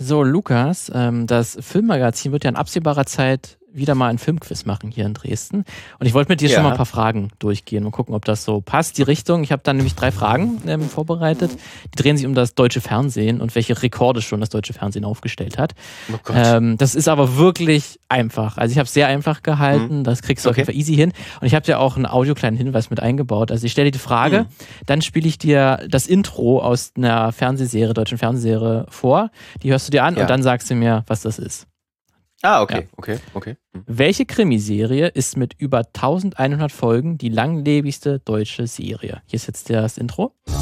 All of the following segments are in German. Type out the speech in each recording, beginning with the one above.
So, Lukas, ähm, das Filmmagazin wird ja in absehbarer Zeit wieder mal ein Filmquiz machen hier in Dresden. Und ich wollte mit dir ja. schon mal ein paar Fragen durchgehen und gucken, ob das so passt, die Richtung. Ich habe dann nämlich drei Fragen ähm, vorbereitet. Die drehen sich um das deutsche Fernsehen und welche Rekorde schon das deutsche Fernsehen aufgestellt hat. Oh ähm, das ist aber wirklich einfach. Also ich habe es sehr einfach gehalten. Mhm. Das kriegst du okay. auf jeden Fall easy hin. Und ich habe dir auch einen audiokleinen Hinweis mit eingebaut. Also ich stelle dir die Frage, mhm. dann spiele ich dir das Intro aus einer Fernsehserie, deutschen Fernsehserie vor. Die hörst du dir an ja. und dann sagst du mir, was das ist. Ah, okay, ja. okay, okay. Hm. Welche Krimiserie ist mit über 1100 Folgen die langlebigste deutsche Serie? Hier ist jetzt das Intro. Ja.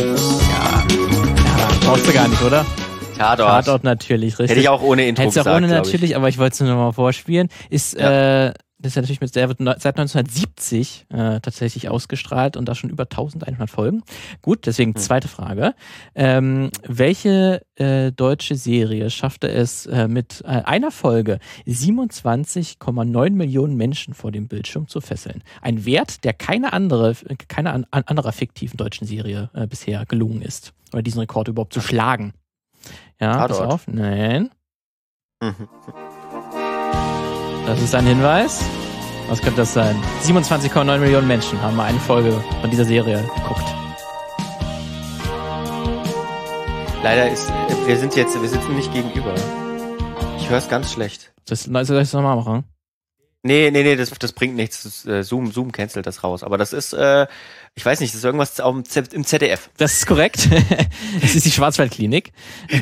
ja brauchst du gar nicht, oder? Tatort. Tatort natürlich, richtig. Hätte ich auch ohne Intro Hättest gesagt, auch ohne natürlich, aber ich wollte es nur noch mal vorspielen. Ist ja. äh, das ist ja natürlich mit, der wird seit 1970 äh, tatsächlich ausgestrahlt und da schon über 1100 Folgen. Gut, deswegen hm. zweite Frage. Ähm, welche äh, deutsche Serie schaffte es äh, mit äh, einer Folge 27,9 Millionen Menschen vor dem Bildschirm zu fesseln? Ein Wert, der keine andere, keine an, anderer fiktiven deutschen Serie äh, bisher gelungen ist. Oder diesen Rekord überhaupt zu schlagen. Ja, Tatort. pass auf. Nein. Das ist ein Hinweis. Was könnte das sein? 27,9 Millionen Menschen haben mal eine Folge von dieser Serie geguckt. Leider ist, wir sind jetzt, wir sitzen nicht gegenüber. Ich höre es ganz schlecht. Das, soll ich das nochmal machen? Nee, nee, nee, das, das bringt nichts. Das, äh, Zoom, Zoom cancelt das raus. Aber das ist, äh, ich weiß nicht, das ist irgendwas im ZDF. Das ist korrekt. das ist die Schwarzwaldklinik.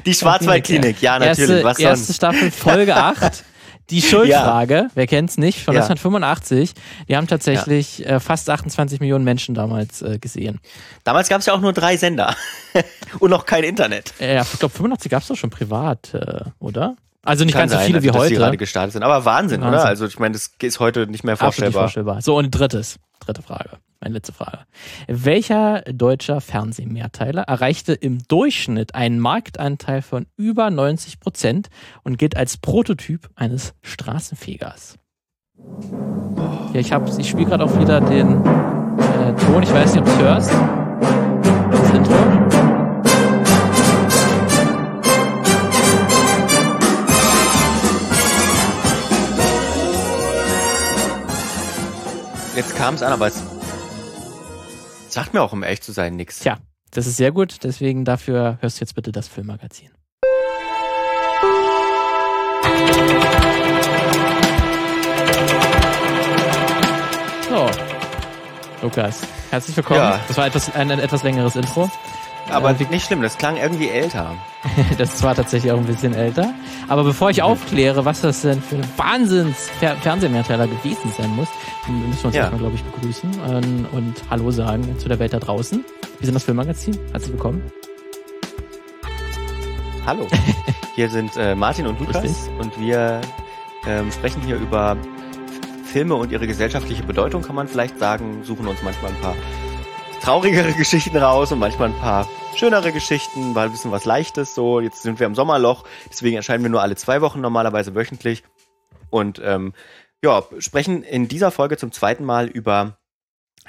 Die Schwarzwaldklinik, ja, natürlich. Erste, Was sonst? Erste Staffel, Folge 8. Die Schuldfrage, ja. wer kennt's nicht, von ja. 1985, die haben tatsächlich ja. äh, fast 28 Millionen Menschen damals äh, gesehen. Damals gab es ja auch nur drei Sender und noch kein Internet. Ja, ich glaube 85 gab es doch schon privat, äh, oder? Also nicht Kann ganz so viele sein, wie also, heute. Die gerade gestartet sind. Aber Wahnsinn, Wahnsinn, oder? Also ich meine, das ist heute nicht mehr vorstellbar. Nicht vorstellbar. So, und drittes, dritte Frage. Meine letzte Frage. Welcher deutscher Fernsehmehrteiler erreichte im Durchschnitt einen Marktanteil von über 90 Prozent und gilt als Prototyp eines Straßenfegers? Ja, ich, ich spiele gerade auch wieder den äh, Ton. Ich weiß nicht, ob du es hörst. Das Intro. Jetzt kam es an, aber es sagt mir auch, um echt zu sein, nichts. Tja, das ist sehr gut. Deswegen dafür hörst du jetzt bitte das Filmmagazin. So, Lukas, herzlich willkommen. Ja. Das war etwas, ein, ein etwas längeres Intro. Aber äh, nicht schlimm, das klang irgendwie älter. das war tatsächlich auch ein bisschen älter. Aber bevor ich aufkläre, was das denn für ein Wahnsinns-Fernsehmehrteiler gewesen sein muss, müssen wir uns ja. erstmal, glaube ich, begrüßen ähm, und Hallo sagen zu der Welt da draußen. Wir sind das Filmmagazin. Herzlich willkommen. Hallo. Hier sind äh, Martin und Lukas und wir ähm, sprechen hier über Filme und ihre gesellschaftliche Bedeutung, kann man vielleicht sagen, suchen uns manchmal ein paar traurigere Geschichten raus und manchmal ein paar schönere Geschichten, weil ein bisschen was Leichtes so. Jetzt sind wir im Sommerloch, deswegen erscheinen wir nur alle zwei Wochen normalerweise wöchentlich. Und ähm, ja, sprechen in dieser Folge zum zweiten Mal über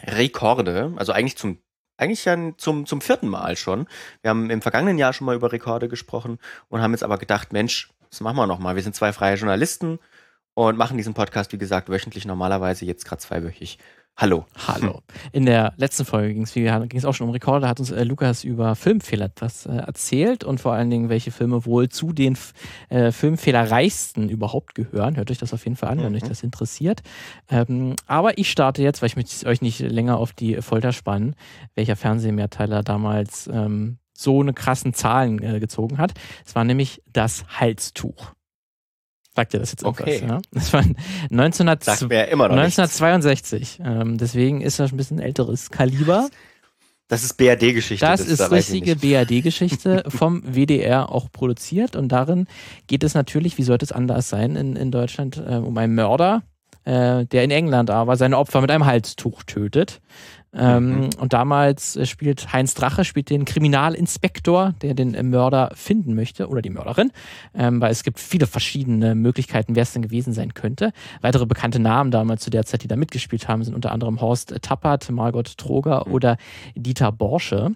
Rekorde, also eigentlich zum eigentlich ja zum, zum vierten Mal schon. Wir haben im vergangenen Jahr schon mal über Rekorde gesprochen und haben jetzt aber gedacht, Mensch, das machen wir nochmal. Wir sind zwei freie Journalisten und machen diesen Podcast, wie gesagt, wöchentlich normalerweise, jetzt gerade zweiwöchig. Hallo. Hallo. In der letzten Folge ging es auch schon um Rekorde, hat uns äh, Lukas über Filmfehler etwas äh, erzählt und vor allen Dingen, welche Filme wohl zu den äh, Filmfehlerreichsten überhaupt gehören. Hört euch das auf jeden Fall an, mhm. wenn euch das interessiert. Ähm, aber ich starte jetzt, weil ich möchte euch nicht länger auf die Folter spannen, welcher Fernsehmehrteiler damals ähm, so eine krassen Zahlen äh, gezogen hat. Es war nämlich das Halstuch. Sagt ihr das jetzt okay. etwas? Ja? Das war 1900 ja immer noch 1962. Ähm, deswegen ist das ein bisschen älteres Kaliber. Das ist BRD-Geschichte. Das, das, ist da richtige BRD-Geschichte vom WDR auch produziert und darin geht es natürlich, wie sollte es anders sein, in, in Deutschland äh, um einen Mörder, äh, der in England aber seine Opfer mit einem Halstuch tötet. Ähm, mhm. Und damals äh, spielt Heinz Drache spielt den Kriminalinspektor, der den äh, Mörder finden möchte oder die Mörderin, ähm, weil es gibt viele verschiedene Möglichkeiten, wer es denn gewesen sein könnte. Weitere bekannte Namen damals zu der Zeit, die da mitgespielt haben, sind unter anderem Horst Tappert, Margot Troger mhm. oder Dieter Borsche.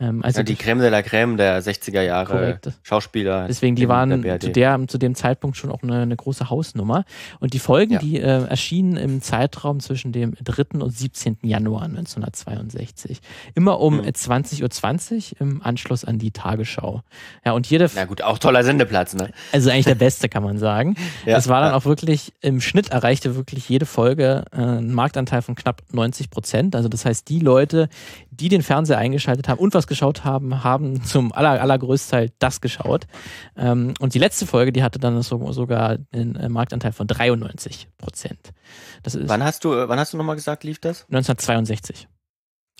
Ähm, also ja, die, Creme de la Creme der 60er Jahre korrekt. Schauspieler. Deswegen, die waren der zu, der, zu dem Zeitpunkt schon auch eine, eine große Hausnummer. Und die Folgen, ja. die äh, erschienen im Zeitraum zwischen dem 3. und 17. Januar 1962. Immer um mhm. 20.20 Uhr 20 im Anschluss an die Tagesschau. Ja, und jede. Na gut, auch toller Sendeplatz, ne? Also eigentlich der beste, kann man sagen. ja, es war dann auch wirklich, im Schnitt erreichte wirklich jede Folge äh, einen Marktanteil von knapp 90 Prozent. Also das heißt, die Leute, die den Fernseher eingeschaltet haben und was geschaut haben, haben zum aller, allergrößten Teil das geschaut. Ähm, und die letzte Folge, die hatte dann so, sogar einen äh, Marktanteil von 93 Prozent. wann hast du, äh, wann hast du nochmal gesagt, lief das? 1962.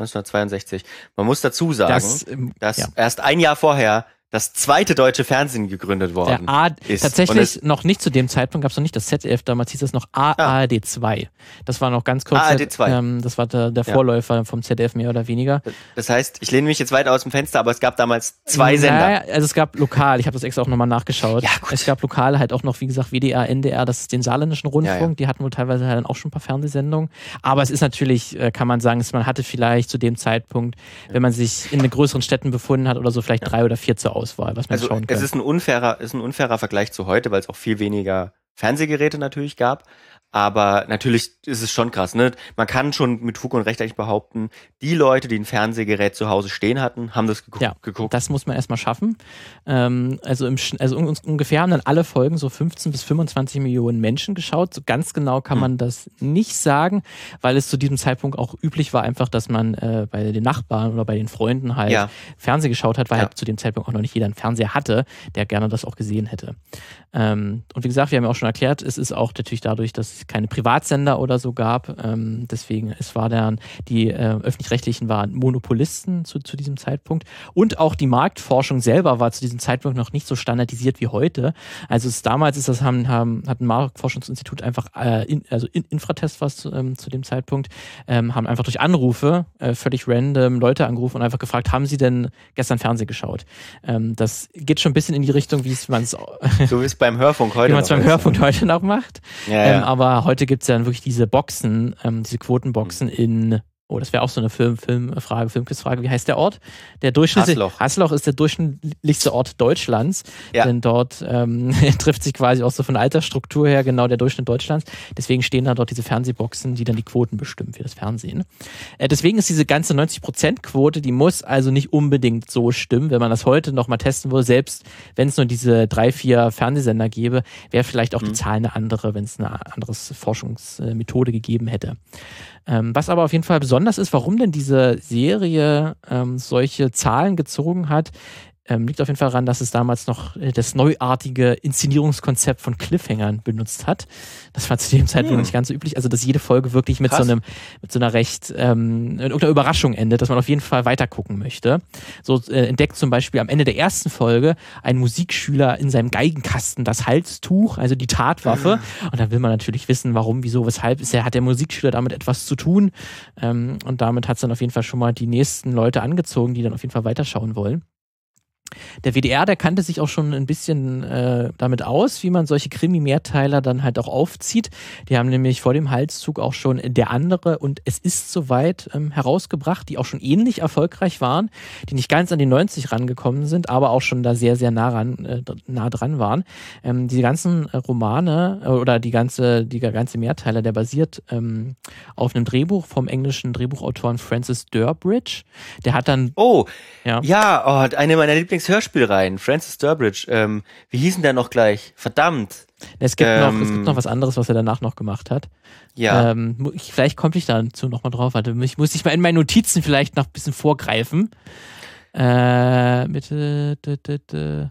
1962. Man muss dazu sagen, das, ähm, dass ja. erst ein Jahr vorher das zweite deutsche Fernsehen gegründet worden der A ist. Tatsächlich noch nicht zu dem Zeitpunkt gab es noch nicht das ZDF, damals hieß es noch ARD 2. Das war noch ganz kurz. ARD 2. Ähm, das war der, der Vorläufer ja. vom ZDF mehr oder weniger. Das heißt, ich lehne mich jetzt weiter aus dem Fenster, aber es gab damals zwei naja, Sender. Also es gab lokal, ich habe das extra auch nochmal nachgeschaut. Ja, gut. Es gab lokal halt auch noch, wie gesagt, WDR, NDR, das ist den saarländischen Rundfunk, ja, ja. die hatten wohl teilweise halt dann auch schon ein paar Fernsehsendungen. Aber es ist natürlich, äh, kann man sagen, man hatte vielleicht zu dem Zeitpunkt, wenn man sich in den größeren Städten befunden hat oder so, vielleicht drei oder vier zur Auswahl, was man also, schauen kann. Es ist ein unfairer, ist ein unfairer Vergleich zu heute, weil es auch viel weniger Fernsehgeräte natürlich gab. Aber natürlich ist es schon krass, ne? Man kann schon mit Fug und Recht eigentlich behaupten, die Leute, die ein Fernsehgerät zu Hause stehen hatten, haben das geguckt. Ja, geguckt. das muss man erstmal schaffen. Ähm, also, im, also ungefähr haben dann alle Folgen so 15 bis 25 Millionen Menschen geschaut. So ganz genau kann hm. man das nicht sagen, weil es zu diesem Zeitpunkt auch üblich war, einfach, dass man äh, bei den Nachbarn oder bei den Freunden halt ja. Fernseh geschaut hat, weil ja. halt zu dem Zeitpunkt auch noch nicht jeder einen Fernseher hatte, der gerne das auch gesehen hätte. Ähm, und wie gesagt, wir haben ja auch schon erklärt, es ist auch natürlich dadurch, dass keine Privatsender oder so gab. Ähm, deswegen, es war dann, die äh, öffentlich-rechtlichen waren Monopolisten zu, zu diesem Zeitpunkt. Und auch die Marktforschung selber war zu diesem Zeitpunkt noch nicht so standardisiert wie heute. Also es, damals ist das, haben, haben, hat ein Marktforschungsinstitut einfach, äh, in, also in, Infratest was ähm, zu dem Zeitpunkt, ähm, haben einfach durch Anrufe äh, völlig random Leute angerufen und einfach gefragt, haben sie denn gestern Fernsehen geschaut? Ähm, das geht schon ein bisschen in die Richtung, wie es man es so wie es beim Hörfunk heute wie man es beim Hörfunk heute noch macht. Ja, ja. Ähm, aber heute gibt es ja dann wirklich diese Boxen, ähm, diese Quotenboxen mhm. in Oh, das wäre auch so eine Film, Filmfrage, Filmquizfrage. Wie heißt der Ort? Der durchschnittliche Hasloch. Hasloch ist der durchschnittlichste Ort Deutschlands. Ja. Denn dort ähm, trifft sich quasi auch so von Altersstruktur her genau der Durchschnitt Deutschlands. Deswegen stehen da dort diese Fernsehboxen, die dann die Quoten bestimmen für das Fernsehen. Äh, deswegen ist diese ganze 90%-Quote, die muss also nicht unbedingt so stimmen. Wenn man das heute nochmal testen würde, selbst wenn es nur diese drei, vier Fernsehsender gäbe, wäre vielleicht auch mhm. die Zahl eine andere, wenn es eine andere Forschungsmethode gegeben hätte. Ähm, was aber auf jeden Fall besonders ist, warum denn diese Serie ähm, solche Zahlen gezogen hat, ähm, liegt auf jeden Fall daran, dass es damals noch äh, das neuartige Inszenierungskonzept von Cliffhangern benutzt hat. Das war zu dem Zeitpunkt hm. nicht ganz so üblich. Also, dass jede Folge wirklich mit Krass. so einem, mit so einer recht, ähm, irgendeiner Überraschung endet, dass man auf jeden Fall weitergucken möchte. So äh, entdeckt zum Beispiel am Ende der ersten Folge ein Musikschüler in seinem Geigenkasten das Halstuch, also die Tatwaffe. Mhm. Und dann will man natürlich wissen, warum, wieso, weshalb ist er, hat der Musikschüler damit etwas zu tun. Ähm, und damit hat es dann auf jeden Fall schon mal die nächsten Leute angezogen, die dann auf jeden Fall weiterschauen wollen. Der WDR, der kannte sich auch schon ein bisschen äh, damit aus, wie man solche Krimi-Mehrteiler dann halt auch aufzieht. Die haben nämlich vor dem Halszug auch schon Der andere und Es ist soweit ähm, herausgebracht, die auch schon ähnlich erfolgreich waren, die nicht ganz an die 90 rangekommen sind, aber auch schon da sehr, sehr nah, ran, äh, nah dran waren. Ähm, die ganzen äh, Romane äh, oder die ganze, die ganze Mehrteiler, der basiert ähm, auf einem Drehbuch vom englischen Drehbuchautoren Francis Durbridge. Der hat dann. Oh, ja, ja oh, eine meiner Lieblings Lieblingshörspielreihen, Francis Durbridge. Ähm, wie hießen der noch gleich? Verdammt. Es gibt, ähm, noch, es gibt noch was anderes, was er danach noch gemacht hat. Ja. Ähm, ich, vielleicht komme ich dazu nochmal drauf. Warte, ich muss ich mal in meinen Notizen vielleicht noch ein bisschen vorgreifen. Äh, mit, äh,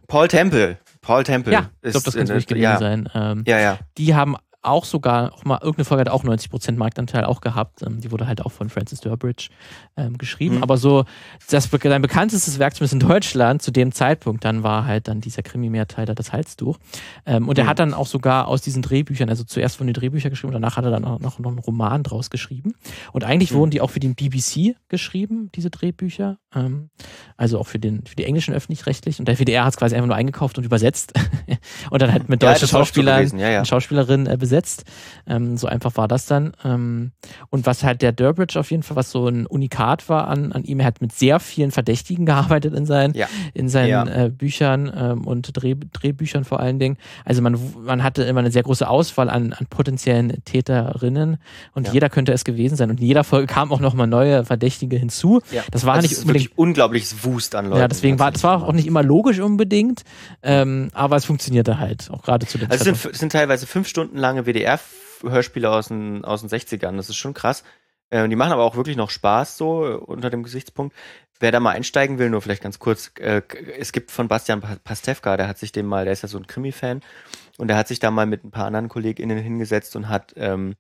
Paul Temple. Paul Temple. Ja, ich glaube, das könnte wirklich gewesen ja. sein. Ähm, ja, ja. Die haben auch sogar, auch mal, irgendeine Folge hat auch 90% Marktanteil auch gehabt. Ähm, die wurde halt auch von Francis Durbridge ähm, geschrieben. Mhm. Aber so, das, sein bekanntestes Werk zumindest in Deutschland zu dem Zeitpunkt, dann war halt dann dieser Krimi-Mehrteiler das Halstuch. Ähm, und mhm. er hat dann auch sogar aus diesen Drehbüchern, also zuerst wurden die Drehbücher geschrieben und danach hat er dann auch noch, noch einen Roman draus geschrieben. Und eigentlich mhm. wurden die auch für den BBC geschrieben, diese Drehbücher. Ähm, also auch für, den, für die englischen öffentlich-rechtlich. Und der WDR hat es quasi einfach nur eingekauft und übersetzt. und dann halt mit deutschen ja, Schauspielern, ja, ja. Schauspielerinnen äh, besetzt. Ähm, so einfach war das dann. Ähm, und was halt der Durbridge auf jeden Fall, was so ein Unikat war an, an ihm, er hat mit sehr vielen Verdächtigen gearbeitet in seinen, ja. in seinen ja. äh, Büchern ähm, und Dreh, Drehbüchern vor allen Dingen. Also man, man hatte immer eine sehr große Auswahl an, an potenziellen Täterinnen und ja. jeder könnte es gewesen sein. Und in jeder Folge kamen auch nochmal neue Verdächtige hinzu. Das war also nicht unbedingt unglaubliches Wust an Leuten. Ja, deswegen war das war auch nicht immer logisch unbedingt, ähm, aber es funktionierte halt, auch gerade zu dem also es sind, sind teilweise fünf Stunden lange WDR-Hörspiele aus den, aus den 60ern, das ist schon krass. Äh, die machen aber auch wirklich noch Spaß, so unter dem Gesichtspunkt. Wer da mal einsteigen will, nur vielleicht ganz kurz, äh, es gibt von Bastian Pastewka, der hat sich dem mal, der ist ja so ein Krimi-Fan, und der hat sich da mal mit ein paar anderen KollegInnen hingesetzt und hat ähm,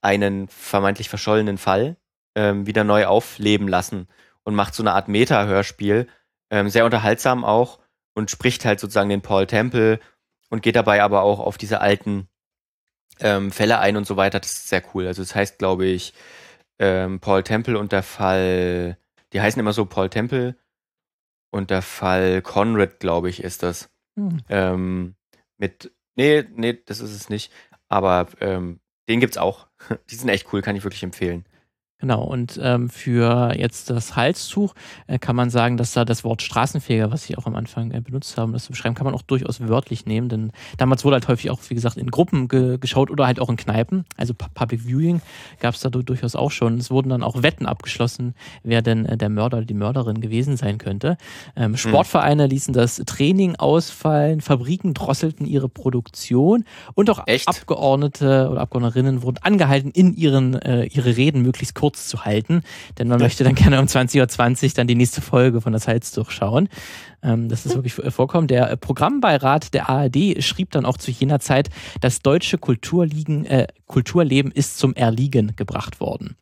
einen vermeintlich verschollenen Fall ähm, wieder neu aufleben lassen und macht so eine Art Meta-Hörspiel, ähm, sehr unterhaltsam auch und spricht halt sozusagen den Paul Temple und geht dabei aber auch auf diese alten ähm, Fälle ein und so weiter. Das ist sehr cool. Also das heißt, glaube ich, ähm, Paul Temple und der Fall, die heißen immer so Paul Temple und der Fall Conrad, glaube ich, ist das. Hm. Ähm, mit, nee, nee, das ist es nicht. Aber ähm, den gibt's auch. Die sind echt cool, kann ich wirklich empfehlen. Genau, und ähm, für jetzt das Halstuch äh, kann man sagen, dass da das Wort Straßenfeger, was Sie auch am Anfang äh, benutzt haben, das zu beschreiben, kann man auch durchaus wörtlich nehmen, denn damals wurde halt häufig auch, wie gesagt, in Gruppen ge geschaut oder halt auch in Kneipen, also Public Viewing gab es da durchaus auch schon. Es wurden dann auch Wetten abgeschlossen, wer denn äh, der Mörder oder die Mörderin gewesen sein könnte. Ähm, hm. Sportvereine ließen das Training ausfallen, Fabriken drosselten ihre Produktion und auch Echt? Abgeordnete oder Abgeordnerinnen wurden angehalten, in ihren äh, ihre Reden möglichst kurz kurz zu halten, denn man möchte dann gerne um 20.20 Uhr dann die nächste Folge von das Heiz durchschauen. Ähm, das ist wirklich vorkommen. Der äh, Programmbeirat der ARD schrieb dann auch zu jener Zeit, das deutsche Kulturliegen, äh, Kulturleben ist zum Erliegen gebracht worden.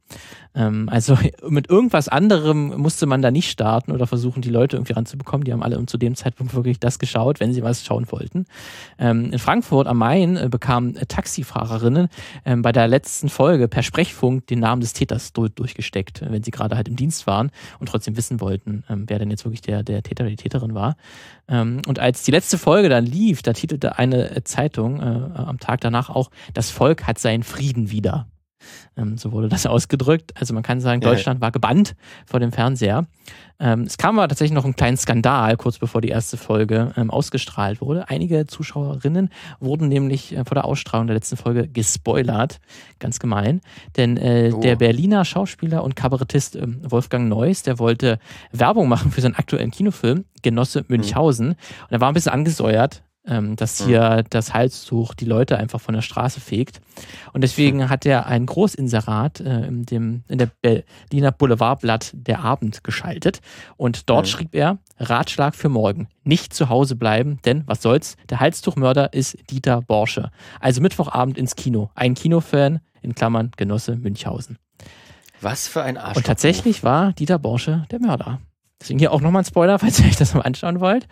Ähm, also mit irgendwas anderem musste man da nicht starten oder versuchen, die Leute irgendwie ranzubekommen. Die haben alle zu dem Zeitpunkt wirklich das geschaut, wenn sie was schauen wollten. Ähm, in Frankfurt am Main äh, bekamen äh, Taxifahrerinnen ähm, bei der letzten Folge per Sprechfunk den Namen des Täters durchgesteckt, wenn sie gerade halt im Dienst waren und trotzdem wissen wollten, ähm, wer denn jetzt wirklich der, der Täter oder die Täterin war. Ähm, und als die letzte Folge dann lief, da titelte eine äh, Zeitung äh, am Tag danach auch, das Volk hat seinen Frieden wieder. Ähm, so wurde das ausgedrückt. Also man kann sagen, Deutschland war gebannt vor dem Fernseher. Ähm, es kam aber tatsächlich noch ein kleinen Skandal, kurz bevor die erste Folge ähm, ausgestrahlt wurde. Einige Zuschauerinnen wurden nämlich äh, vor der Ausstrahlung der letzten Folge gespoilert. Ganz gemein. Denn äh, oh. der Berliner Schauspieler und Kabarettist äh, Wolfgang Neuss, der wollte Werbung machen für seinen aktuellen Kinofilm Genosse Münchhausen. Mhm. Und er war ein bisschen angesäuert, ähm, dass hier mhm. das Halstuch die Leute einfach von der Straße fegt. Und deswegen mhm. hat er ein Großinserat äh, in, dem, in der Berliner Boulevardblatt Der Abend geschaltet. Und dort mhm. schrieb er, Ratschlag für morgen, nicht zu Hause bleiben, denn was soll's, der Halstuchmörder ist Dieter Borsche. Also Mittwochabend ins Kino. Ein Kinofan, in Klammern Genosse Münchhausen. Was für ein Arsch. Und tatsächlich war Dieter Borsche der Mörder. Deswegen hier auch nochmal ein Spoiler, falls ihr euch das mal anschauen wollt.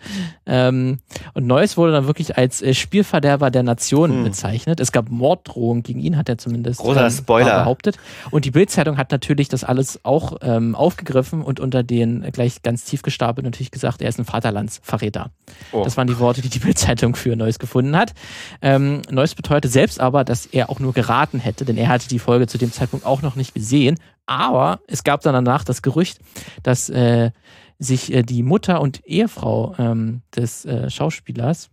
Ähm, und Neues wurde dann wirklich als äh, Spielverderber der Nation hm. bezeichnet. Es gab Morddrohungen gegen ihn, hat er zumindest ähm, Spoiler. behauptet. Und die Bildzeitung hat natürlich das alles auch ähm, aufgegriffen und unter den äh, gleich ganz tief gestapelt natürlich gesagt, er ist ein Vaterlandsverräter. Oh. Das waren die Worte, die die Bildzeitung für Neues gefunden hat. Ähm, Neues beteuerte selbst aber, dass er auch nur geraten hätte, denn er hatte die Folge zu dem Zeitpunkt auch noch nicht gesehen aber es gab dann danach das Gerücht, dass äh, sich äh, die Mutter und Ehefrau ähm, des äh, Schauspielers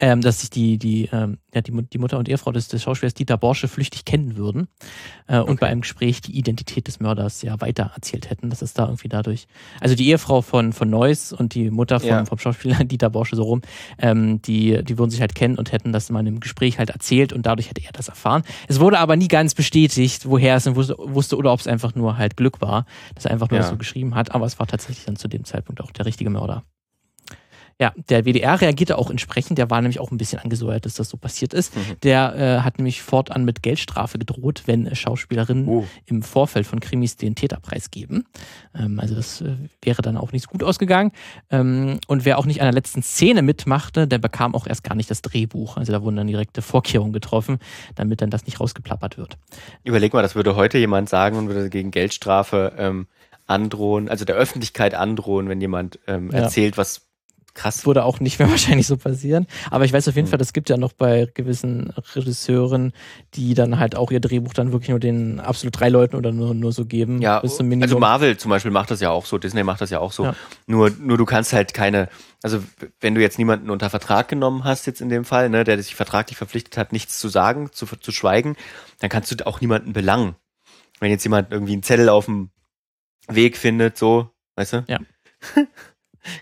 ähm, dass sich die, die, ähm, ja, die, die Mutter und Ehefrau des, des Schauspielers Dieter Borsche flüchtig kennen würden äh, okay. und bei einem Gespräch die Identität des Mörders ja weiter erzählt hätten, dass es da irgendwie dadurch, also die Ehefrau von, von Neuss und die Mutter vom, ja. vom Schauspieler Dieter Borsche so rum, ähm, die, die würden sich halt kennen und hätten das mal im Gespräch halt erzählt und dadurch hätte er das erfahren. Es wurde aber nie ganz bestätigt, woher es denn wusste, wusste oder ob es einfach nur halt Glück war, dass er einfach nur ja. so geschrieben hat, aber es war tatsächlich dann zu dem Zeitpunkt auch der richtige Mörder. Ja, der WDR reagierte auch entsprechend. Der war nämlich auch ein bisschen angesäuert, dass das so passiert ist. Mhm. Der äh, hat nämlich fortan mit Geldstrafe gedroht, wenn Schauspielerinnen oh. im Vorfeld von Krimis den Täterpreis geben. Ähm, also das äh, wäre dann auch nicht so gut ausgegangen. Ähm, und wer auch nicht an der letzten Szene mitmachte, der bekam auch erst gar nicht das Drehbuch. Also da wurden dann direkte Vorkehrungen getroffen, damit dann das nicht rausgeplappert wird. Überleg mal, das würde heute jemand sagen und würde gegen Geldstrafe ähm, androhen, also der Öffentlichkeit androhen, wenn jemand ähm, ja. erzählt, was Krass. Würde auch nicht mehr wahrscheinlich so passieren. Aber ich weiß auf jeden mhm. Fall, es gibt ja noch bei gewissen Regisseuren, die dann halt auch ihr Drehbuch dann wirklich nur den absolut drei Leuten oder nur, nur so geben. Ja, also Marvel zum Beispiel macht das ja auch so, Disney macht das ja auch so. Ja. Nur, nur du kannst halt keine, also wenn du jetzt niemanden unter Vertrag genommen hast, jetzt in dem Fall, ne, der sich vertraglich verpflichtet hat, nichts zu sagen, zu, zu schweigen, dann kannst du auch niemanden belangen. Wenn jetzt jemand irgendwie einen Zettel auf dem Weg findet, so, weißt du? Ja.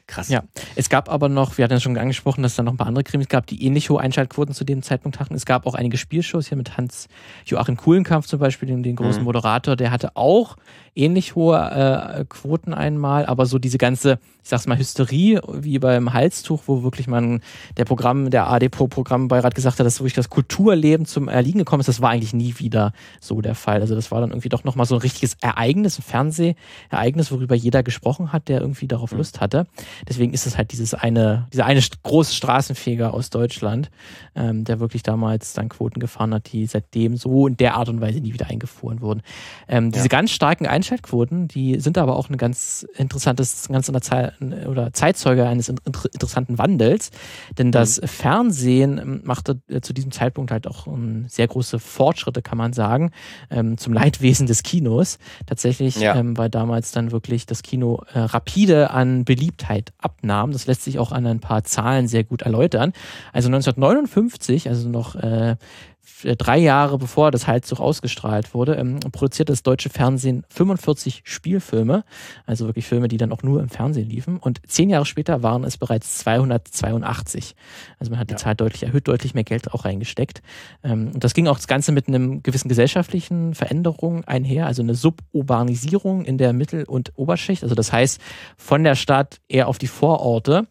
Krass. Ja, es gab aber noch, wir hatten ja schon angesprochen, dass es da noch ein paar andere Krimis gab, die ähnlich hohe Einschaltquoten zu dem Zeitpunkt hatten. Es gab auch einige Spielshows hier mit Hans Joachim Kuhlenkampf zum Beispiel, den, den großen mhm. Moderator, der hatte auch ähnlich hohe äh, Quoten einmal, aber so diese ganze, ich sag's mal, Hysterie wie beim Halstuch, wo wirklich man der Programm, der AD-Pro-Programmbeirat gesagt hat, dass wirklich das Kulturleben zum Erliegen gekommen ist, das war eigentlich nie wieder so der Fall. Also das war dann irgendwie doch nochmal so ein richtiges Ereignis, ein Fernsehereignis, worüber jeder gesprochen hat, der irgendwie darauf mhm. Lust hatte. Deswegen ist es halt dieses eine, dieser eine große Straßenfeger aus Deutschland, ähm, der wirklich damals dann Quoten gefahren hat, die seitdem so in der Art und Weise nie wieder eingefuhren wurden. Ähm, diese ja. ganz starken Einstellungen Einschaltquoten, die sind aber auch ein ganz interessantes, ganz in der Zeit oder Zeitzeuge eines interessanten Wandels, denn das mhm. Fernsehen ähm, machte äh, zu diesem Zeitpunkt halt auch um, sehr große Fortschritte, kann man sagen, ähm, zum Leidwesen des Kinos. Tatsächlich, ja. ähm, weil damals dann wirklich das Kino äh, rapide an Beliebtheit abnahm. Das lässt sich auch an ein paar Zahlen sehr gut erläutern. Also 1959, also noch äh, drei Jahre bevor das Heilzug ausgestrahlt wurde, ähm, produzierte das deutsche Fernsehen 45 Spielfilme, also wirklich Filme, die dann auch nur im Fernsehen liefen. Und zehn Jahre später waren es bereits 282. Also man hat die Zahl deutlich erhöht, deutlich mehr Geld auch reingesteckt. Ähm, und das ging auch das Ganze mit einem gewissen gesellschaftlichen Veränderung einher, also eine Suburbanisierung in der Mittel- und Oberschicht. Also das heißt, von der Stadt eher auf die Vororte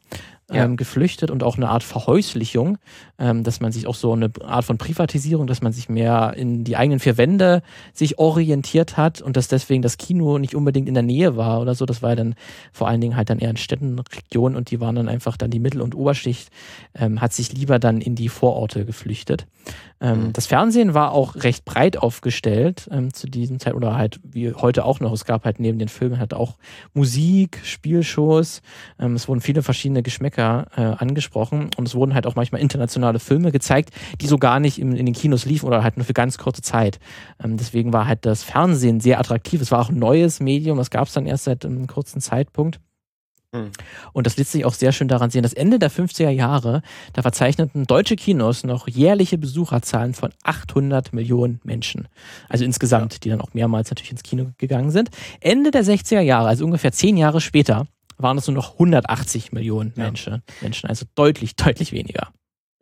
ja. ähm, geflüchtet und auch eine Art Verhäuslichung, ähm, dass man sich auch so eine Art von Privatisierung, dass man sich mehr in die eigenen vier Wände sich orientiert hat und dass deswegen das Kino nicht unbedingt in der Nähe war oder so. Das war dann vor allen Dingen halt dann eher in Städten, Regionen und die waren dann einfach dann die Mittel- und Oberschicht, ähm, hat sich lieber dann in die Vororte geflüchtet. Ähm, mhm. Das Fernsehen war auch recht breit aufgestellt ähm, zu diesem Zeit oder halt wie heute auch noch. Es gab halt neben den Filmen halt auch Musik, Spielshows. Ähm, es wurden viele verschiedene Geschmäcker äh, angesprochen und es wurden halt auch manchmal internationale Filme gezeigt, die so gar nicht in, in den Kinos liefen oder halt nur für ganz kurze Zeit. Ähm, deswegen war halt das Fernsehen sehr attraktiv. Es war auch ein neues Medium, das gab es dann erst seit einem kurzen Zeitpunkt. Hm. Und das lässt sich auch sehr schön daran sehen, dass Ende der 50er Jahre, da verzeichneten deutsche Kinos noch jährliche Besucherzahlen von 800 Millionen Menschen. Also insgesamt, ja. die dann auch mehrmals natürlich ins Kino gegangen sind. Ende der 60er Jahre, also ungefähr zehn Jahre später, waren es nur noch 180 Millionen ja. Menschen, Menschen, also deutlich, deutlich weniger.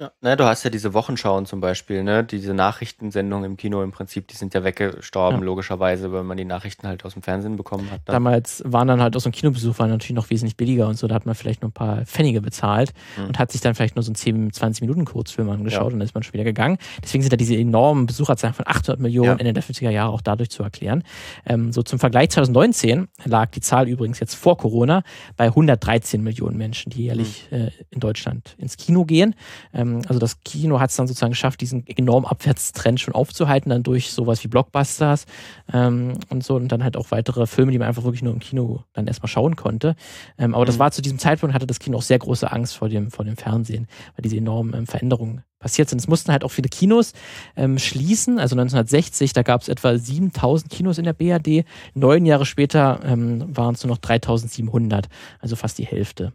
Ja, ne, du hast ja diese Wochenschauen zum Beispiel, ne? Diese Nachrichtensendungen im Kino im Prinzip, die sind ja weggestorben, ja. logischerweise, weil man die Nachrichten halt aus dem Fernsehen bekommen hat. Dann. Damals waren dann halt aus dem Kinobesuch war natürlich noch wesentlich billiger und so, da hat man vielleicht nur ein paar Pfennige bezahlt mhm. und hat sich dann vielleicht nur so einen 10, 20 Minuten Kurzfilm angeschaut ja. und dann ist man schon wieder gegangen. Deswegen sind da diese enormen Besucherzahlen von 800 Millionen Ende der 50er Jahre auch dadurch zu erklären. Ähm, so zum Vergleich 2019 lag die Zahl übrigens jetzt vor Corona bei 113 Millionen Menschen, die jährlich mhm. äh, in Deutschland ins Kino gehen. Ähm, ähm, also das Kino hat es dann sozusagen geschafft, diesen enormen Abwärtstrend schon aufzuhalten, dann durch sowas wie Blockbusters ähm, und so und dann halt auch weitere Filme, die man einfach wirklich nur im Kino dann erstmal schauen konnte. Ähm, aber mhm. das war zu diesem Zeitpunkt, hatte das Kino auch sehr große Angst vor dem, vor dem Fernsehen, weil diese enormen ähm, Veränderungen passiert sind. Es mussten halt auch viele Kinos ähm, schließen. Also 1960, da gab es etwa 7000 Kinos in der BRD. Neun Jahre später ähm, waren es nur noch 3700, also fast die Hälfte.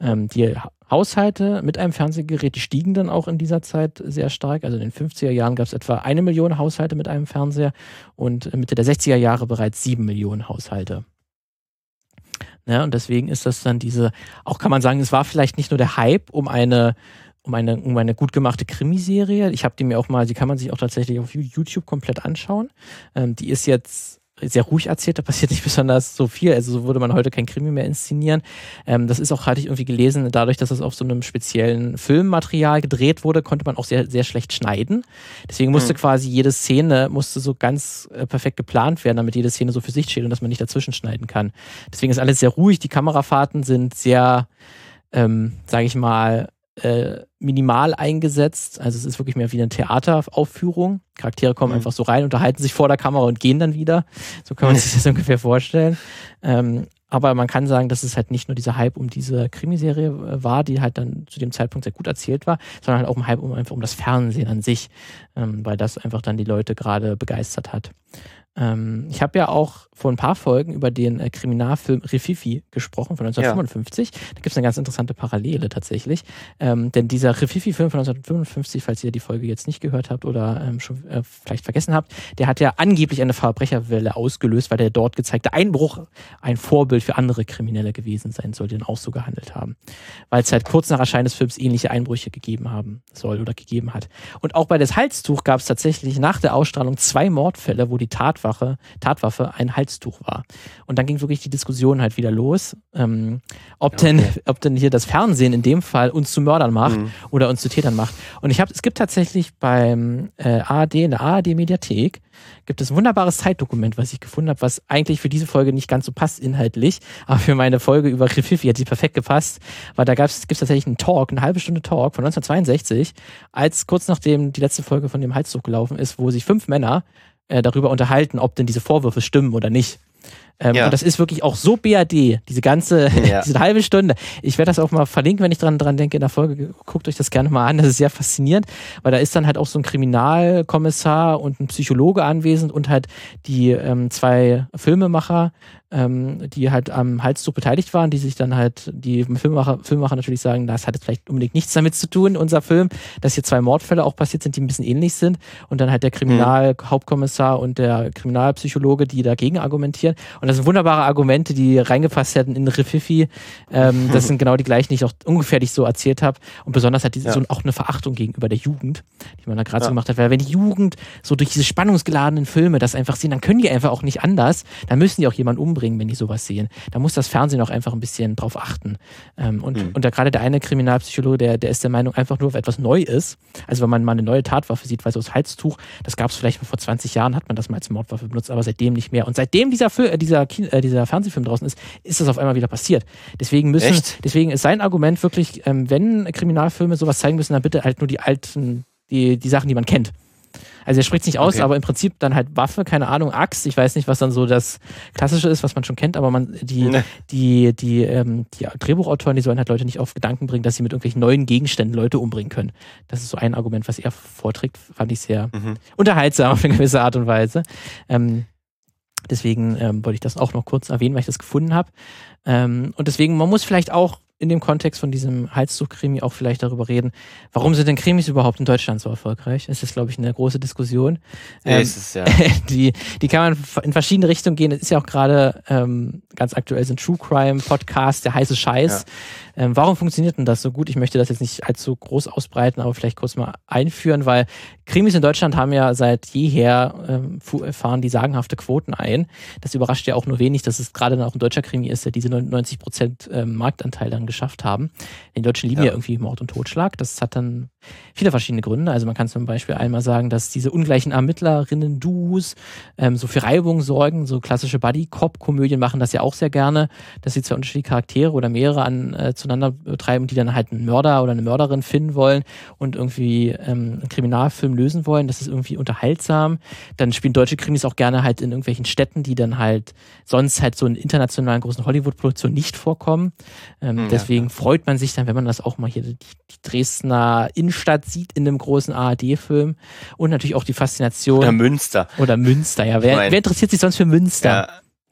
Ähm, die Haushalte mit einem Fernsehgerät, die stiegen dann auch in dieser Zeit sehr stark. Also in den 50er Jahren gab es etwa eine Million Haushalte mit einem Fernseher und Mitte der 60er Jahre bereits sieben Millionen Haushalte. Ja, und deswegen ist das dann diese, auch kann man sagen, es war vielleicht nicht nur der Hype um eine um eine, um eine gut gemachte Krimiserie. Ich habe die mir auch mal, die kann man sich auch tatsächlich auf YouTube komplett anschauen. Ähm, die ist jetzt sehr ruhig erzählt, da passiert nicht besonders so viel. Also so würde man heute kein Krimi mehr inszenieren. Ähm, das ist auch, hatte ich irgendwie gelesen, dadurch, dass es auf so einem speziellen Filmmaterial gedreht wurde, konnte man auch sehr, sehr schlecht schneiden. Deswegen musste mhm. quasi jede Szene musste so ganz äh, perfekt geplant werden, damit jede Szene so für sich steht und dass man nicht dazwischen schneiden kann. Deswegen ist alles sehr ruhig. Die Kamerafahrten sind sehr, ähm, sage ich mal, äh, minimal eingesetzt. Also es ist wirklich mehr wie eine Theateraufführung. Charaktere kommen mhm. einfach so rein, unterhalten sich vor der Kamera und gehen dann wieder. So kann man sich das ungefähr vorstellen. Ähm, aber man kann sagen, dass es halt nicht nur dieser Hype um diese Krimiserie äh, war, die halt dann zu dem Zeitpunkt sehr gut erzählt war, sondern halt auch ein Hype um einfach um das Fernsehen an sich, ähm, weil das einfach dann die Leute gerade begeistert hat. Ähm, ich habe ja auch vor ein paar Folgen über den äh, Kriminalfilm Rififi gesprochen von 1955. Ja. Da gibt es eine ganz interessante Parallele tatsächlich. Ähm, denn dieser Rififi-Film von 1955, falls ihr die Folge jetzt nicht gehört habt oder ähm, schon äh, vielleicht vergessen habt, der hat ja angeblich eine Verbrecherwelle ausgelöst, weil der dort gezeigte Einbruch ein Vorbild für andere Kriminelle gewesen sein soll, die dann auch so gehandelt haben. Weil es halt kurz nach Erscheinen des Films ähnliche Einbrüche gegeben haben soll oder gegeben hat. Und auch bei das Halstuch gab es tatsächlich nach der Ausstrahlung zwei Mordfälle, wo die Tat Tatwaffe, Tatwaffe ein Halstuch war. Und dann ging wirklich die Diskussion halt wieder los, ähm, ob, okay. denn, ob denn hier das Fernsehen in dem Fall uns zu Mördern macht mhm. oder uns zu Tätern macht. Und ich habe, es gibt tatsächlich beim äh, ARD, in der ARD-Mediathek, gibt es ein wunderbares Zeitdokument, was ich gefunden habe, was eigentlich für diese Folge nicht ganz so passt inhaltlich, aber für meine Folge über Rififi hat sie perfekt gepasst, weil da gibt es tatsächlich einen Talk, eine halbe Stunde Talk von 1962, als kurz nachdem die letzte Folge von dem Halstuch gelaufen ist, wo sich fünf Männer äh, darüber unterhalten, ob denn diese Vorwürfe stimmen oder nicht. Ähm, ja. Und das ist wirklich auch so BAD, diese ganze, ja. diese halbe Stunde. Ich werde das auch mal verlinken, wenn ich dran, dran denke in der Folge. Guckt euch das gerne mal an. Das ist sehr faszinierend, weil da ist dann halt auch so ein Kriminalkommissar und ein Psychologe anwesend und halt die ähm, zwei Filmemacher, ähm, die halt am Halszug beteiligt waren, die sich dann halt, die Filmemacher, Filmemacher natürlich sagen, das hat jetzt vielleicht unbedingt nichts damit zu tun, unser Film, dass hier zwei Mordfälle auch passiert sind, die ein bisschen ähnlich sind. Und dann halt der Kriminalhauptkommissar und der Kriminalpsychologe, die dagegen argumentieren. Und das sind wunderbare Argumente, die reingepasst hätten in Rififi. Ähm, das sind genau die gleichen, die ich auch ungefähr so erzählt habe. Und besonders hat diese ja. so auch eine Verachtung gegenüber der Jugend, die man da gerade ja. so gemacht hat. Weil wenn die Jugend so durch diese spannungsgeladenen Filme das einfach sehen, dann können die einfach auch nicht anders. Dann müssen die auch jemanden umbringen bringen, wenn die sowas sehen. Da muss das Fernsehen auch einfach ein bisschen drauf achten. Ähm, und mhm. und da gerade der eine Kriminalpsychologe, der, der ist der Meinung, einfach nur, wenn etwas neu ist, also wenn man mal eine neue Tatwaffe sieht, weil so das Halstuch, das gab es vielleicht vor 20 Jahren, hat man das mal als Mordwaffe benutzt, aber seitdem nicht mehr. Und seitdem dieser, Film, äh, dieser, äh, dieser Fernsehfilm draußen ist, ist das auf einmal wieder passiert. Deswegen müssen, Echt? deswegen ist sein Argument wirklich, ähm, wenn Kriminalfilme sowas zeigen müssen, dann bitte halt nur die alten, die, die Sachen, die man kennt. Also er spricht nicht aus, okay. aber im Prinzip dann halt Waffe, keine Ahnung, Axt. Ich weiß nicht, was dann so das Klassische ist, was man schon kennt, aber man, die, nee. die, die, ähm, die Drehbuchautoren, die sollen halt Leute nicht auf Gedanken bringen, dass sie mit irgendwelchen neuen Gegenständen Leute umbringen können. Das ist so ein Argument, was er vorträgt, fand ich sehr mhm. unterhaltsam auf eine gewisse Art und Weise. Ähm, deswegen ähm, wollte ich das auch noch kurz erwähnen, weil ich das gefunden habe. Ähm, und deswegen, man muss vielleicht auch in dem Kontext von diesem Halstuch-Krimi auch vielleicht darüber reden, warum sind denn Krimis überhaupt in Deutschland so erfolgreich? Das ist, glaube ich, eine große Diskussion. Ähm, ist es, ja. die, die kann man in verschiedene Richtungen gehen. Es ist ja auch gerade ähm, ganz aktuell sind True Crime Podcast, der heiße Scheiß. Ja. Ähm, warum funktioniert denn das so gut? Ich möchte das jetzt nicht allzu groß ausbreiten, aber vielleicht kurz mal einführen, weil Krimis in Deutschland haben ja seit jeher ähm, fahren die sagenhafte Quoten ein. Das überrascht ja auch nur wenig, dass es gerade auch ein deutscher Krimi ist, der diese 99 Prozent ähm, Marktanteil dann geschafft haben. Die Deutschen lieben ja. ja irgendwie Mord und Totschlag. Das hat dann viele verschiedene Gründe. Also man kann zum Beispiel einmal sagen, dass diese ungleichen Ermittlerinnen-Duos ähm, so für Reibung sorgen. So klassische Buddy-Cop-Komödien machen das ja auch sehr gerne, dass sie zwei unterschiedliche Charaktere oder mehrere an, äh, zueinander betreiben, die dann halt einen Mörder oder eine Mörderin finden wollen und irgendwie ähm, einen Kriminalfilm lösen wollen. Das ist irgendwie unterhaltsam. Dann spielen deutsche Krimis auch gerne halt in irgendwelchen Städten, die dann halt sonst halt so in internationalen großen Hollywood-Produktionen nicht vorkommen. Ähm, ja, deswegen ja. freut man sich dann, wenn man das auch mal hier die, die Dresdner Innenstadt sieht in einem großen ARD-Film und natürlich auch die Faszination. Oder Münster. Oder Münster, ja. Wer, wer interessiert sich sonst für Münster? Ja.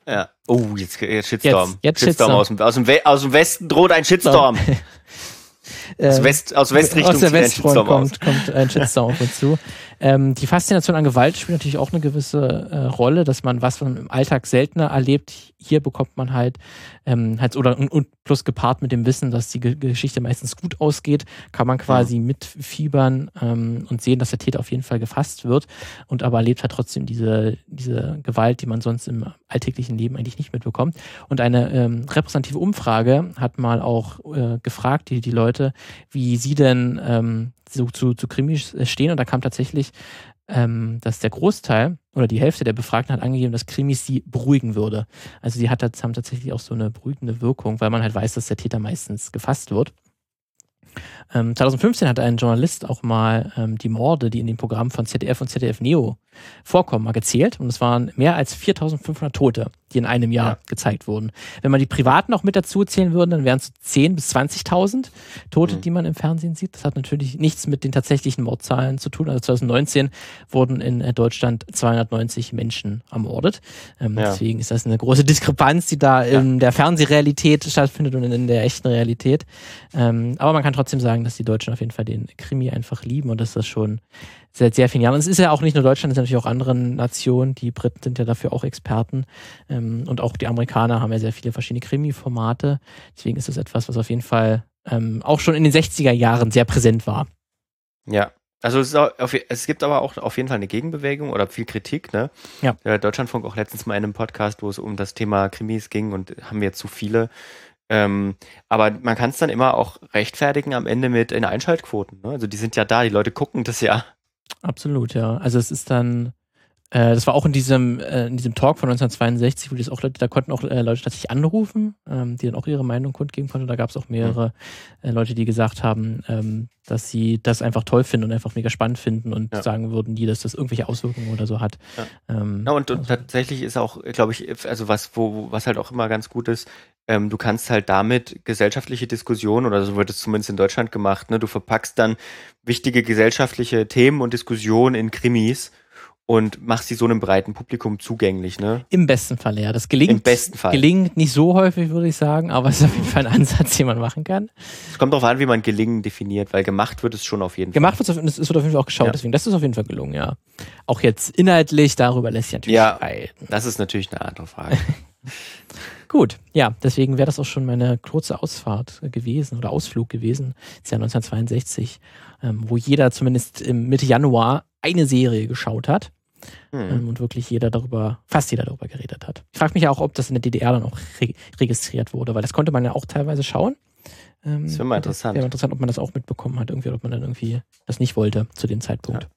Ja. Oh, jetzt, jetzt Shitstorm. Jetzt, jetzt Shitstorm, Shitstorm. Aus, dem, aus, dem aus dem Westen droht ein Shitstorm. aus, ähm, West, aus Westrichtung aus der Westfront kommt, kommt ein Shitstorm auf uns zu. Ähm, die Faszination an Gewalt spielt natürlich auch eine gewisse äh, Rolle, dass man was man im Alltag seltener erlebt. Hier bekommt man halt, ähm, halt oder und plus gepaart mit dem Wissen, dass die Geschichte meistens gut ausgeht, kann man quasi mhm. mitfiebern ähm, und sehen, dass der Täter auf jeden Fall gefasst wird und aber erlebt halt trotzdem diese, diese Gewalt, die man sonst im alltäglichen Leben eigentlich nicht mitbekommt. Und eine ähm, repräsentative Umfrage hat mal auch äh, gefragt, die, die Leute, wie sie denn ähm, so zu, zu Krimis stehen. Und da kam tatsächlich, ähm, dass der Großteil oder die Hälfte der Befragten hat angegeben, dass Krimis sie beruhigen würde. Also die hat, haben tatsächlich auch so eine beruhigende Wirkung, weil man halt weiß, dass der Täter meistens gefasst wird. Ähm, 2015 hat ein Journalist auch mal ähm, die Morde, die in dem Programm von ZDF und ZDF Neo vorkommen, mal gezählt. Und es waren mehr als 4500 Tote, die in einem Jahr ja. gezeigt wurden. Wenn man die privaten auch mit dazu zählen würde, dann wären es 10.000 bis 20.000 Tote, mhm. die man im Fernsehen sieht. Das hat natürlich nichts mit den tatsächlichen Mordzahlen zu tun. Also 2019 wurden in äh, Deutschland 290 Menschen ermordet. Ähm, ja. Deswegen ist das eine große Diskrepanz, die da ja. in der Fernsehrealität stattfindet und in der echten Realität. Ähm, aber man kann trotzdem sagen, dass die Deutschen auf jeden Fall den Krimi einfach lieben und dass das schon seit sehr vielen Jahren. Und es ist ja auch nicht nur Deutschland, es sind natürlich auch andere Nationen. Die Briten sind ja dafür auch Experten. Ähm, und auch die Amerikaner haben ja sehr viele verschiedene Krimi-Formate. Deswegen ist das etwas, was auf jeden Fall ähm, auch schon in den 60er Jahren sehr präsent war. Ja, also es, auf, es, gibt aber auch auf jeden Fall eine Gegenbewegung oder viel Kritik. Ne? Ja. Der Deutschlandfunk auch letztens mal in einem Podcast, wo es um das Thema Krimis ging und haben wir zu viele. Ähm, aber man kann es dann immer auch rechtfertigen am Ende mit in Einschaltquoten. Ne? Also die sind ja da, die Leute gucken das ja. Absolut, ja. Also es ist dann, äh, das war auch in diesem, äh, in diesem Talk von 1962, wo das auch Leute, da konnten auch äh, Leute tatsächlich anrufen, ähm, die dann auch ihre Meinung kundgeben konnten. Da gab es auch mehrere mhm. Leute, die gesagt haben, ähm, dass sie das einfach toll finden und einfach mega spannend finden und ja. sagen würden, die, dass das irgendwelche Auswirkungen oder so hat. Ja, ähm, ja und, und also. tatsächlich ist auch, glaube ich, also was, wo, was halt auch immer ganz gut ist, ähm, du kannst halt damit gesellschaftliche Diskussionen, oder so wird es zumindest in Deutschland gemacht, ne? du verpackst dann wichtige gesellschaftliche Themen und Diskussionen in Krimis und machst sie so einem breiten Publikum zugänglich, ne? Im besten Fall, ja. Das gelingt. Im besten Fall. Gelingt nicht so häufig, würde ich sagen, aber es ist auf jeden Fall ein Ansatz, den man machen kann. Es kommt darauf an, wie man gelingen definiert, weil gemacht wird es schon auf jeden gemacht Fall. Gemacht wird es, es wird auf jeden Fall auch geschaut, ja. deswegen, das ist auf jeden Fall gelungen, ja. Auch jetzt inhaltlich, darüber lässt sich natürlich Ja, reiten. das ist natürlich eine andere Frage. Gut, ja, deswegen wäre das auch schon meine kurze Ausfahrt gewesen oder Ausflug gewesen. Das Jahr 1962, ähm, wo jeder zumindest Mitte Januar eine Serie geschaut hat. Hm. und wirklich jeder darüber, fast jeder darüber geredet hat. Ich frage mich auch, ob das in der DDR dann auch re registriert wurde, weil das konnte man ja auch teilweise schauen. Ähm, das wäre mal interessant. Wäre interessant, ob man das auch mitbekommen hat, irgendwie, oder ob man dann irgendwie das nicht wollte zu dem Zeitpunkt. Ja.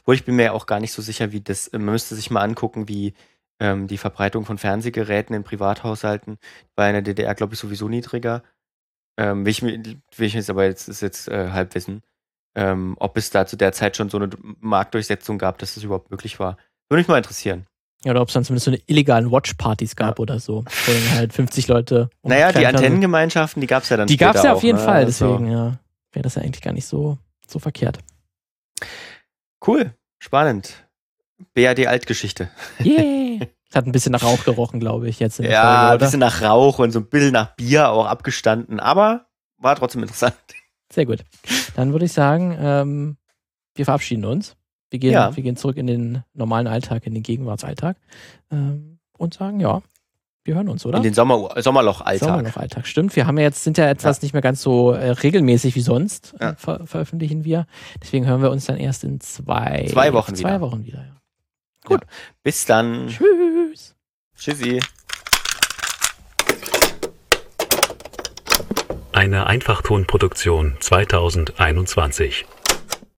Obwohl ich bin mir ja auch gar nicht so sicher, wie das, man müsste sich mal angucken, wie ähm, die Verbreitung von Fernsehgeräten in Privathaushalten war in der DDR, glaube ich, sowieso niedriger. Ähm, will, ich, will ich jetzt aber jetzt, ist jetzt äh, Halbwissen ähm, ob es da zu der Zeit schon so eine Marktdurchsetzung gab, dass das überhaupt möglich war. Würde mich mal interessieren. Ja, oder ob es dann zumindest so eine illegalen Watchpartys gab oder so, wo dann halt 50 Leute. Naja, die Antennengemeinschaften, die gab es ja dann Die gab es ja auf jeden ne? Fall, deswegen, also. ja. Wäre das ja eigentlich gar nicht so, so verkehrt. Cool, spannend. BAD Altgeschichte. Yeah. Hat ein bisschen nach Rauch gerochen, glaube ich, jetzt. Ja, Folge, ein bisschen nach Rauch und so ein bisschen nach Bier auch abgestanden, aber war trotzdem interessant. Sehr gut. Dann würde ich sagen, ähm, wir verabschieden uns. Wir gehen, ja. wir gehen zurück in den normalen Alltag, in den Gegenwartsalltag ähm, und sagen, ja, wir hören uns, oder? In den Sommer, Sommerloch-Alltag. Sommerloch-Alltag, stimmt. Wir haben ja jetzt, sind ja etwas ja. nicht mehr ganz so äh, regelmäßig wie sonst, äh, ja. ver veröffentlichen wir. Deswegen hören wir uns dann erst in zwei, zwei Wochen zwei wieder. Wochen wieder, ja. Gut. Bis dann. Tschüss. Tschüssi. Eine Einfachtonproduktion 2021.